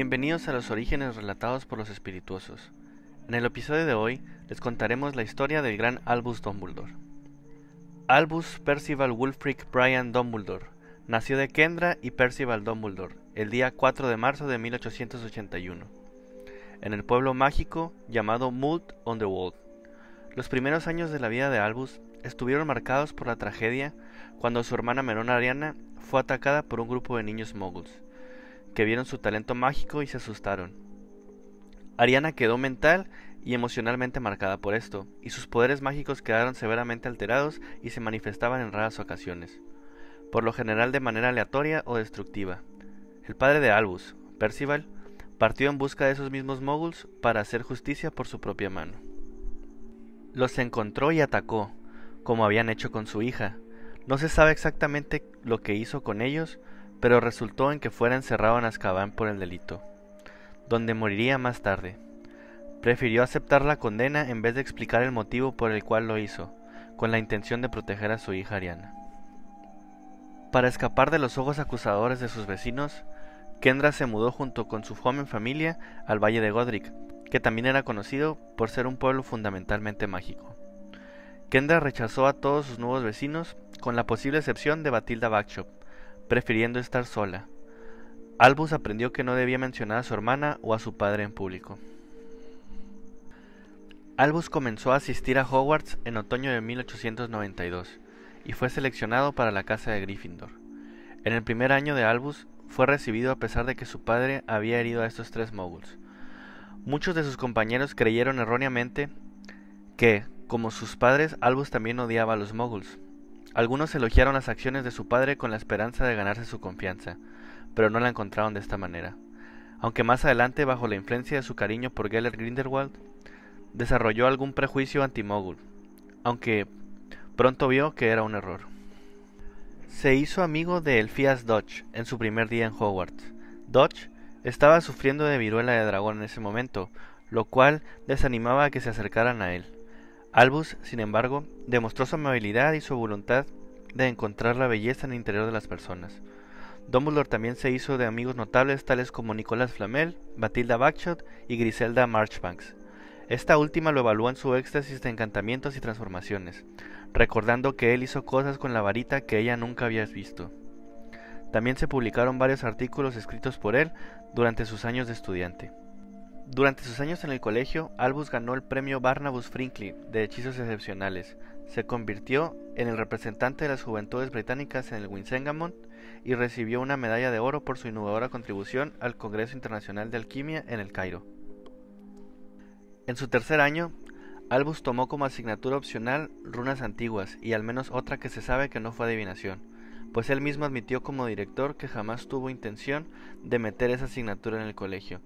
Bienvenidos a los orígenes relatados por los espirituosos. En el episodio de hoy les contaremos la historia del gran Albus Dumbledore. Albus Percival Wulfric Brian Dumbledore nació de Kendra y Percival Dumbledore el día 4 de marzo de 1881, en el pueblo mágico llamado Mult on the Wold. Los primeros años de la vida de Albus estuvieron marcados por la tragedia cuando su hermana menor Ariana fue atacada por un grupo de niños moguls que vieron su talento mágico y se asustaron. Ariana quedó mental y emocionalmente marcada por esto, y sus poderes mágicos quedaron severamente alterados y se manifestaban en raras ocasiones, por lo general de manera aleatoria o destructiva. El padre de Albus, Percival, partió en busca de esos mismos moguls para hacer justicia por su propia mano. Los encontró y atacó, como habían hecho con su hija. No se sabe exactamente lo que hizo con ellos, pero resultó en que fuera encerrado en Azkaban por el delito, donde moriría más tarde. Prefirió aceptar la condena en vez de explicar el motivo por el cual lo hizo, con la intención de proteger a su hija Ariana. Para escapar de los ojos acusadores de sus vecinos, Kendra se mudó junto con su joven familia al Valle de Godric, que también era conocido por ser un pueblo fundamentalmente mágico. Kendra rechazó a todos sus nuevos vecinos, con la posible excepción de Batilda Bagshot, prefiriendo estar sola. Albus aprendió que no debía mencionar a su hermana o a su padre en público. Albus comenzó a asistir a Hogwarts en otoño de 1892 y fue seleccionado para la casa de Gryffindor. En el primer año de Albus fue recibido a pesar de que su padre había herido a estos tres moguls. Muchos de sus compañeros creyeron erróneamente que, como sus padres, Albus también odiaba a los moguls, algunos elogiaron las acciones de su padre con la esperanza de ganarse su confianza, pero no la encontraron de esta manera. Aunque más adelante, bajo la influencia de su cariño por Gellert Grindelwald, desarrolló algún prejuicio anti-mogul, aunque pronto vio que era un error. Se hizo amigo de Elfias Dodge en su primer día en Hogwarts. Dodge estaba sufriendo de viruela de dragón en ese momento, lo cual desanimaba a que se acercaran a él. Albus, sin embargo, demostró su amabilidad y su voluntad de encontrar la belleza en el interior de las personas. Dumbledore también se hizo de amigos notables tales como Nicolás Flamel, Batilda Bagshot y Griselda Marchbanks. Esta última lo evaluó en su éxtasis de encantamientos y transformaciones, recordando que él hizo cosas con la varita que ella nunca había visto. También se publicaron varios artículos escritos por él durante sus años de estudiante. Durante sus años en el colegio, Albus ganó el premio Barnabas Franklin de Hechizos Excepcionales. Se convirtió en el representante de las juventudes británicas en el Winsengamon y recibió una medalla de oro por su innovadora contribución al Congreso Internacional de Alquimia en el Cairo. En su tercer año, Albus tomó como asignatura opcional runas antiguas y al menos otra que se sabe que no fue adivinación, pues él mismo admitió como director que jamás tuvo intención de meter esa asignatura en el colegio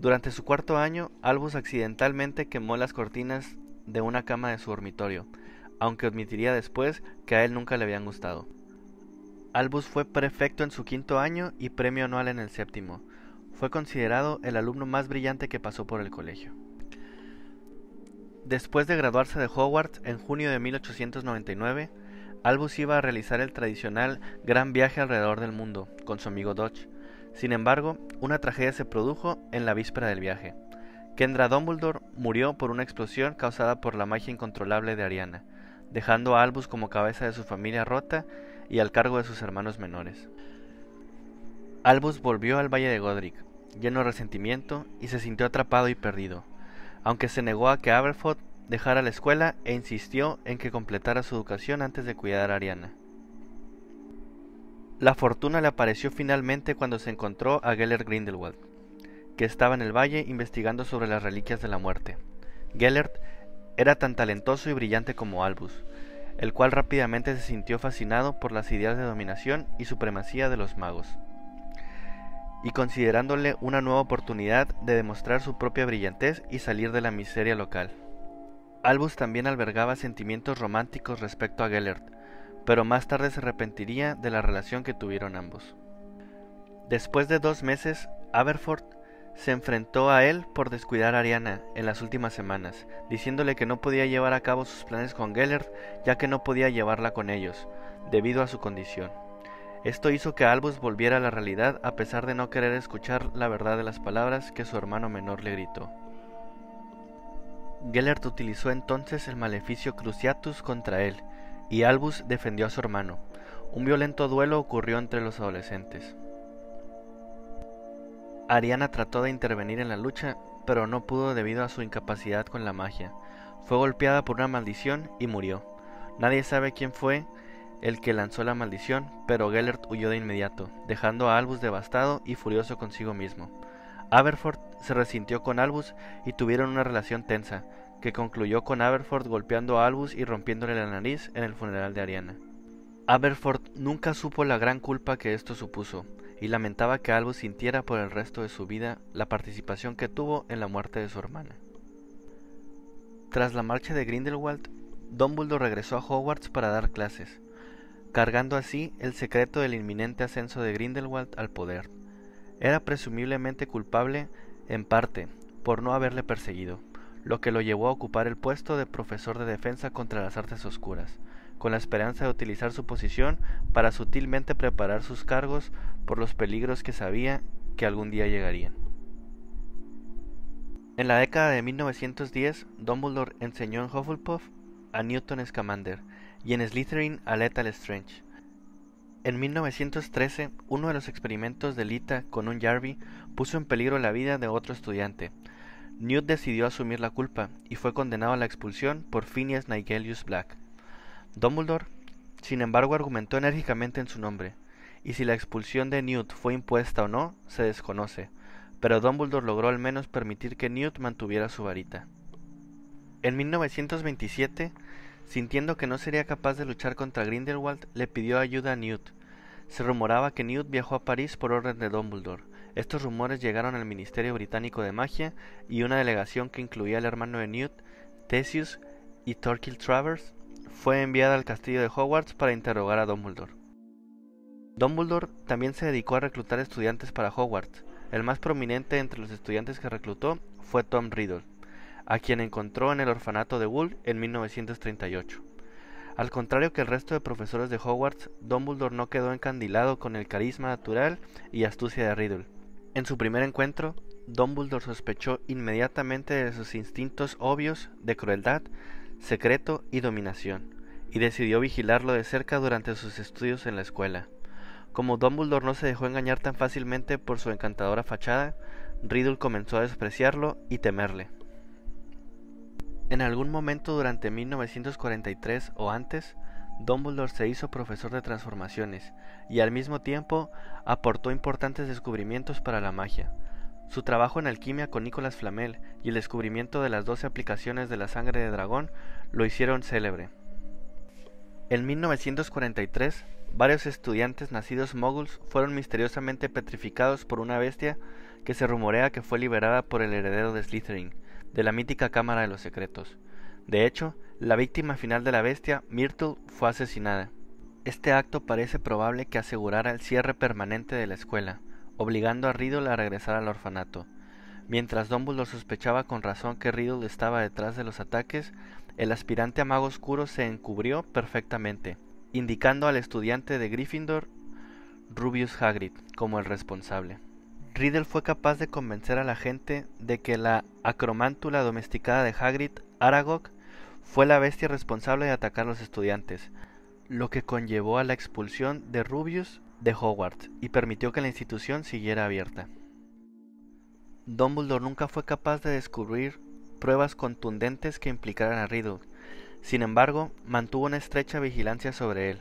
durante su cuarto año, Albus accidentalmente quemó las cortinas de una cama de su dormitorio, aunque admitiría después que a él nunca le habían gustado. Albus fue prefecto en su quinto año y premio anual en el séptimo. Fue considerado el alumno más brillante que pasó por el colegio. Después de graduarse de Hogwarts en junio de 1899, Albus iba a realizar el tradicional gran viaje alrededor del mundo con su amigo Dodge, sin embargo, una tragedia se produjo en la víspera del viaje. Kendra Dumbledore murió por una explosión causada por la magia incontrolable de Ariana, dejando a Albus como cabeza de su familia rota y al cargo de sus hermanos menores. Albus volvió al Valle de Godric, lleno de resentimiento, y se sintió atrapado y perdido, aunque se negó a que Aberforth dejara la escuela e insistió en que completara su educación antes de cuidar a Ariana. La fortuna le apareció finalmente cuando se encontró a Gellert Grindelwald, que estaba en el valle investigando sobre las reliquias de la muerte. Gellert era tan talentoso y brillante como Albus, el cual rápidamente se sintió fascinado por las ideas de dominación y supremacía de los magos, y considerándole una nueva oportunidad de demostrar su propia brillantez y salir de la miseria local. Albus también albergaba sentimientos románticos respecto a Gellert, pero más tarde se arrepentiría de la relación que tuvieron ambos. Después de dos meses, Aberforth se enfrentó a él por descuidar a Ariana en las últimas semanas, diciéndole que no podía llevar a cabo sus planes con Gellert ya que no podía llevarla con ellos, debido a su condición. Esto hizo que Albus volviera a la realidad a pesar de no querer escuchar la verdad de las palabras que su hermano menor le gritó. Gellert utilizó entonces el maleficio Cruciatus contra él, y Albus defendió a su hermano. Un violento duelo ocurrió entre los adolescentes. Ariana trató de intervenir en la lucha, pero no pudo debido a su incapacidad con la magia. Fue golpeada por una maldición y murió. Nadie sabe quién fue el que lanzó la maldición, pero Gellert huyó de inmediato, dejando a Albus devastado y furioso consigo mismo. Aberford se resintió con Albus y tuvieron una relación tensa, que concluyó con Aberford golpeando a Albus y rompiéndole la nariz en el funeral de Ariana. Aberford nunca supo la gran culpa que esto supuso, y lamentaba que Albus sintiera por el resto de su vida la participación que tuvo en la muerte de su hermana. Tras la marcha de Grindelwald, Dumbledore regresó a Hogwarts para dar clases, cargando así el secreto del inminente ascenso de Grindelwald al poder. Era presumiblemente culpable, en parte, por no haberle perseguido, lo que lo llevó a ocupar el puesto de profesor de defensa contra las artes oscuras, con la esperanza de utilizar su posición para sutilmente preparar sus cargos por los peligros que sabía que algún día llegarían. En la década de 1910, Dumbledore enseñó en Hufflepuff a Newton Scamander y en Slytherin a Lethal Strange. En 1913, uno de los experimentos de Lita con un Jarvie puso en peligro la vida de otro estudiante. Newt decidió asumir la culpa y fue condenado a la expulsión por Phineas Nigelius Black. Dumbledore, sin embargo, argumentó enérgicamente en su nombre, y si la expulsión de Newt fue impuesta o no, se desconoce, pero Dumbledore logró al menos permitir que Newt mantuviera su varita. En 1927, Sintiendo que no sería capaz de luchar contra Grindelwald, le pidió ayuda a Newt. Se rumoraba que Newt viajó a París por orden de Dumbledore. Estos rumores llegaron al Ministerio Británico de Magia y una delegación que incluía al hermano de Newt, Theseus y Torquil Travers, fue enviada al castillo de Hogwarts para interrogar a Dumbledore. Dumbledore también se dedicó a reclutar estudiantes para Hogwarts. El más prominente entre los estudiantes que reclutó fue Tom Riddle a quien encontró en el orfanato de Wool en 1938. Al contrario que el resto de profesores de Hogwarts, Dumbledore no quedó encandilado con el carisma natural y astucia de Riddle. En su primer encuentro, Dumbledore sospechó inmediatamente de sus instintos obvios de crueldad, secreto y dominación, y decidió vigilarlo de cerca durante sus estudios en la escuela. Como Dumbledore no se dejó engañar tan fácilmente por su encantadora fachada, Riddle comenzó a despreciarlo y temerle. En algún momento durante 1943 o antes, Dumbledore se hizo profesor de transformaciones y al mismo tiempo aportó importantes descubrimientos para la magia. Su trabajo en alquimia con Nicolas Flamel y el descubrimiento de las doce aplicaciones de la sangre de dragón lo hicieron célebre. En 1943, varios estudiantes nacidos moguls fueron misteriosamente petrificados por una bestia que se rumorea que fue liberada por el heredero de Slytherin, de la mítica Cámara de los Secretos. De hecho, la víctima final de la bestia, Myrtle, fue asesinada. Este acto parece probable que asegurara el cierre permanente de la escuela, obligando a Riddle a regresar al orfanato. Mientras Dumbledore sospechaba con razón que Riddle estaba detrás de los ataques, el aspirante a mago oscuro se encubrió perfectamente, indicando al estudiante de Gryffindor, Rubius Hagrid, como el responsable. Riddle fue capaz de convencer a la gente de que la acromántula domesticada de Hagrid, Aragog, fue la bestia responsable de atacar a los estudiantes, lo que conllevó a la expulsión de Rubius de Hogwarts y permitió que la institución siguiera abierta. Dumbledore nunca fue capaz de descubrir pruebas contundentes que implicaran a Riddle. Sin embargo, mantuvo una estrecha vigilancia sobre él,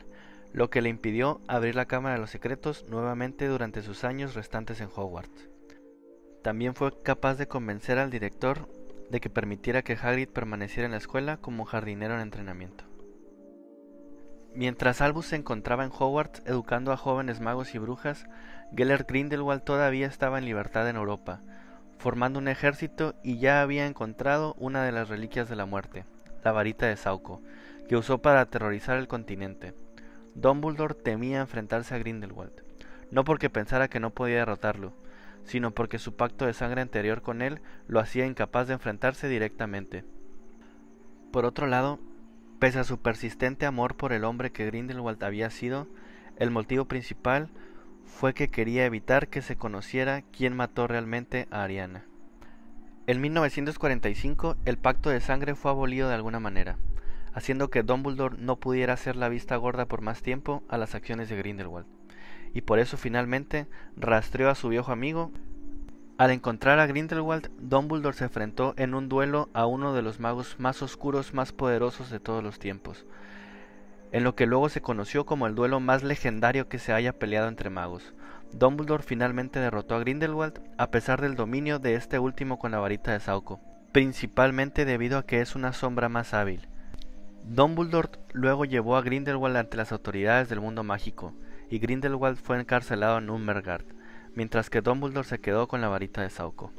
lo que le impidió abrir la Cámara de los Secretos nuevamente durante sus años restantes en Hogwarts. También fue capaz de convencer al director de que permitiera que Hagrid permaneciera en la escuela como jardinero en entrenamiento. Mientras Albus se encontraba en Hogwarts educando a jóvenes magos y brujas, Gellert Grindelwald todavía estaba en libertad en Europa, formando un ejército y ya había encontrado una de las reliquias de la muerte, la varita de Sauco, que usó para aterrorizar el continente. Dumbledore temía enfrentarse a Grindelwald, no porque pensara que no podía derrotarlo, sino porque su pacto de sangre anterior con él lo hacía incapaz de enfrentarse directamente. Por otro lado, pese a su persistente amor por el hombre que Grindelwald había sido, El motivo principal fue que quería evitar que se conociera quién mató realmente a Ariana. En 1945 el pacto de sangre fue abolido de alguna manera, haciendo que Dumbledore no pudiera hacer la vista gorda por más tiempo a las acciones de Grindelwald, y por eso finalmente rastreó a su viejo amigo. Al encontrar a Grindelwald, Dumbledore se enfrentó en un duelo a uno de los magos más oscuros más poderosos de todos los tiempos, en lo que luego se conoció como el duelo más legendario que se haya peleado entre magos. Dumbledore finalmente derrotó a Grindelwald a pesar del dominio de este último con la varita de Sauco, principalmente debido a que es una sombra más hábil. Dumbledore luego llevó a Grindelwald ante las autoridades del mundo mágico, y Grindelwald fue encarcelado en Umbergard, mientras que Dumbledore se quedó con la varita de Sauco.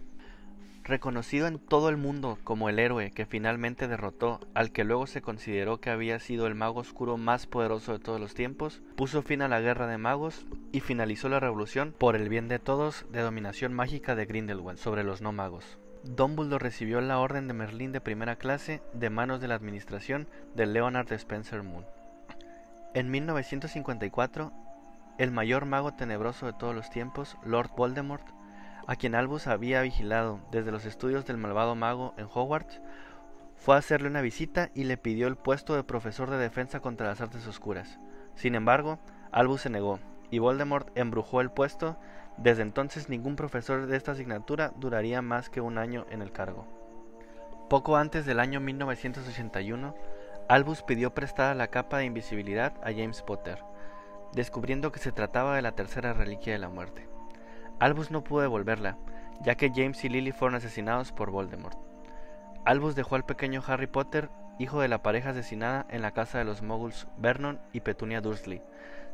Reconocido en todo el mundo como el héroe que finalmente derrotó al que luego se consideró que había sido el mago oscuro más poderoso de todos los tiempos, puso fin a la guerra de magos y finalizó la revolución por el bien de todos de dominación mágica de Grindelwald sobre los no magos. Dumbledore recibió la orden de Merlín de primera clase de manos de la administración de Leonard Spencer Moon. En 1954, el mayor mago tenebroso de todos los tiempos, Lord Voldemort, a quien Albus había vigilado desde los estudios del malvado mago en Hogwarts, fue a hacerle una visita y le pidió el puesto de profesor de defensa contra las artes oscuras. Sin embargo, Albus se negó, y Voldemort embrujó el puesto. Desde entonces ningún profesor de esta asignatura duraría más que un año en el cargo. Poco antes del año 1981, Albus pidió prestada la capa de invisibilidad a James Potter, descubriendo que se trataba de la tercera reliquia de la muerte. Albus no pudo devolverla, ya que James y Lily fueron asesinados por Voldemort. Albus dejó al pequeño Harry Potter, hijo de la pareja asesinada, en la casa de los moguls Vernon y Petunia Dursley,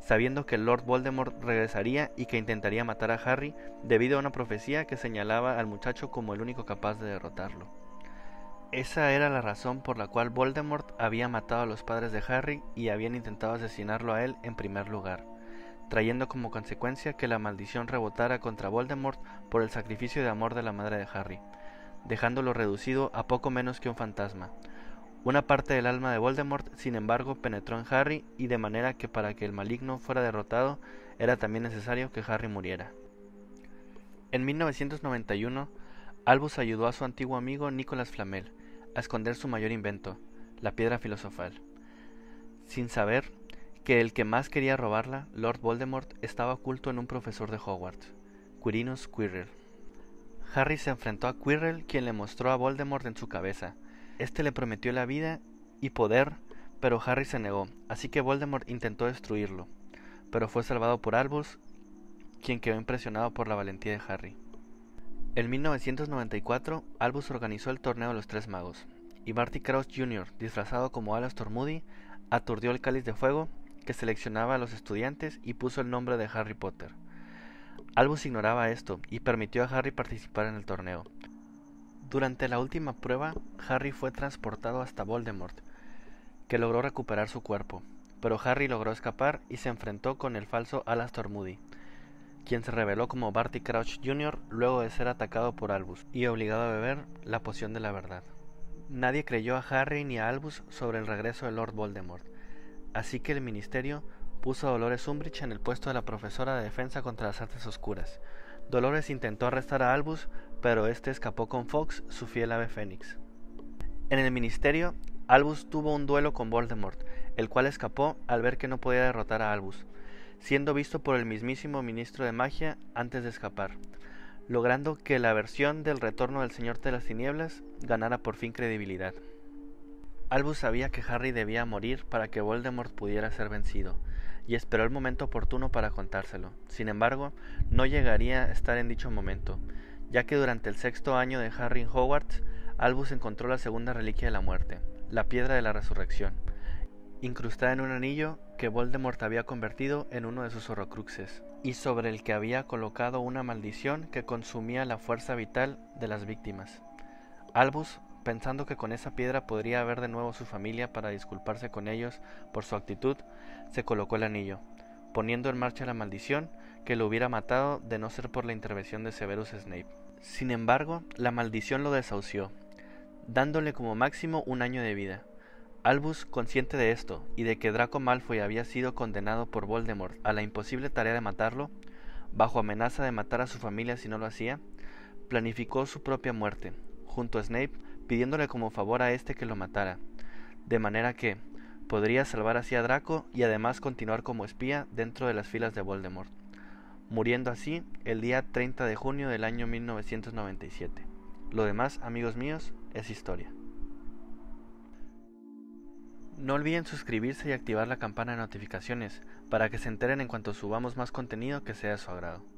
sabiendo que Lord Voldemort regresaría y que intentaría matar a Harry debido a una profecía que señalaba al muchacho como el único capaz de derrotarlo. Esa era la razón por la cual Voldemort había matado a los padres de Harry y habían intentado asesinarlo a él en primer lugar trayendo como consecuencia que la maldición rebotara contra Voldemort por el sacrificio de amor de la madre de Harry, dejándolo reducido a poco menos que un fantasma. Una parte del alma de Voldemort, sin embargo, penetró en Harry y de manera que para que el maligno fuera derrotado era también necesario que Harry muriera. En 1991, Albus ayudó a su antiguo amigo Nicolas Flamel a esconder su mayor invento, la piedra filosofal. Sin saber, que el que más quería robarla, Lord Voldemort, estaba oculto en un profesor de Hogwarts, Quirinus Quirrell. Harry se enfrentó a Quirrell, quien le mostró a Voldemort en su cabeza. Este le prometió la vida y poder, pero Harry se negó, así que Voldemort intentó destruirlo, pero fue salvado por Albus, quien quedó impresionado por la valentía de Harry. En 1994, Albus organizó el torneo de los Tres Magos, y Barty Crouch Jr., disfrazado como Alastor Moody, aturdió el cáliz de fuego que seleccionaba a los estudiantes y puso el nombre de Harry Potter. Albus ignoraba esto y permitió a Harry participar en el torneo. Durante la última prueba, Harry fue transportado hasta Voldemort, que logró recuperar su cuerpo, pero Harry logró escapar y se enfrentó con el falso Alastor Moody, quien se reveló como Barty Crouch Jr. luego de ser atacado por Albus y obligado a beber la poción de la verdad. Nadie creyó a Harry ni a Albus sobre el regreso de Lord Voldemort, Así que el ministerio puso a Dolores Umbridge en el puesto de la profesora de defensa contra las artes oscuras. Dolores intentó arrestar a Albus, pero este escapó con Fox, su fiel ave fénix. En el ministerio, Albus tuvo un duelo con Voldemort, el cual escapó al ver que no podía derrotar a Albus, siendo visto por el mismísimo ministro de magia antes de escapar, logrando que la versión del retorno del Señor de las Tinieblas ganara por fin credibilidad. Albus sabía que Harry debía morir para que Voldemort pudiera ser vencido, y esperó el momento oportuno para contárselo. Sin embargo, no llegaría a estar en dicho momento, ya que durante el sexto año de Harry en Hogwarts, Albus encontró la segunda reliquia de la muerte, la piedra de la resurrección, incrustada en un anillo que Voldemort había convertido en uno de sus horrocruxes, y sobre el que había colocado una maldición que consumía la fuerza vital de las víctimas. Albus pensando que con esa piedra podría ver de nuevo su familia para disculparse con ellos por su actitud, se colocó el anillo, poniendo en marcha la maldición que lo hubiera matado de no ser por la intervención de Severus Snape. Sin embargo, la maldición lo desahució, dándole como máximo un año de vida. Albus, consciente de esto y de que Draco Malfoy había sido condenado por Voldemort a la imposible tarea de matarlo, bajo amenaza de matar a su familia si no lo hacía, planificó su propia muerte, junto a Snape pidiéndole como favor a este que lo matara, de manera que podría salvar así a Draco y además continuar como espía dentro de las filas de Voldemort, muriendo así el día 30 de junio del año 1997. Lo demás, amigos míos, es historia. No olviden suscribirse y activar la campana de notificaciones para que se enteren en cuanto subamos más contenido que sea de su agrado.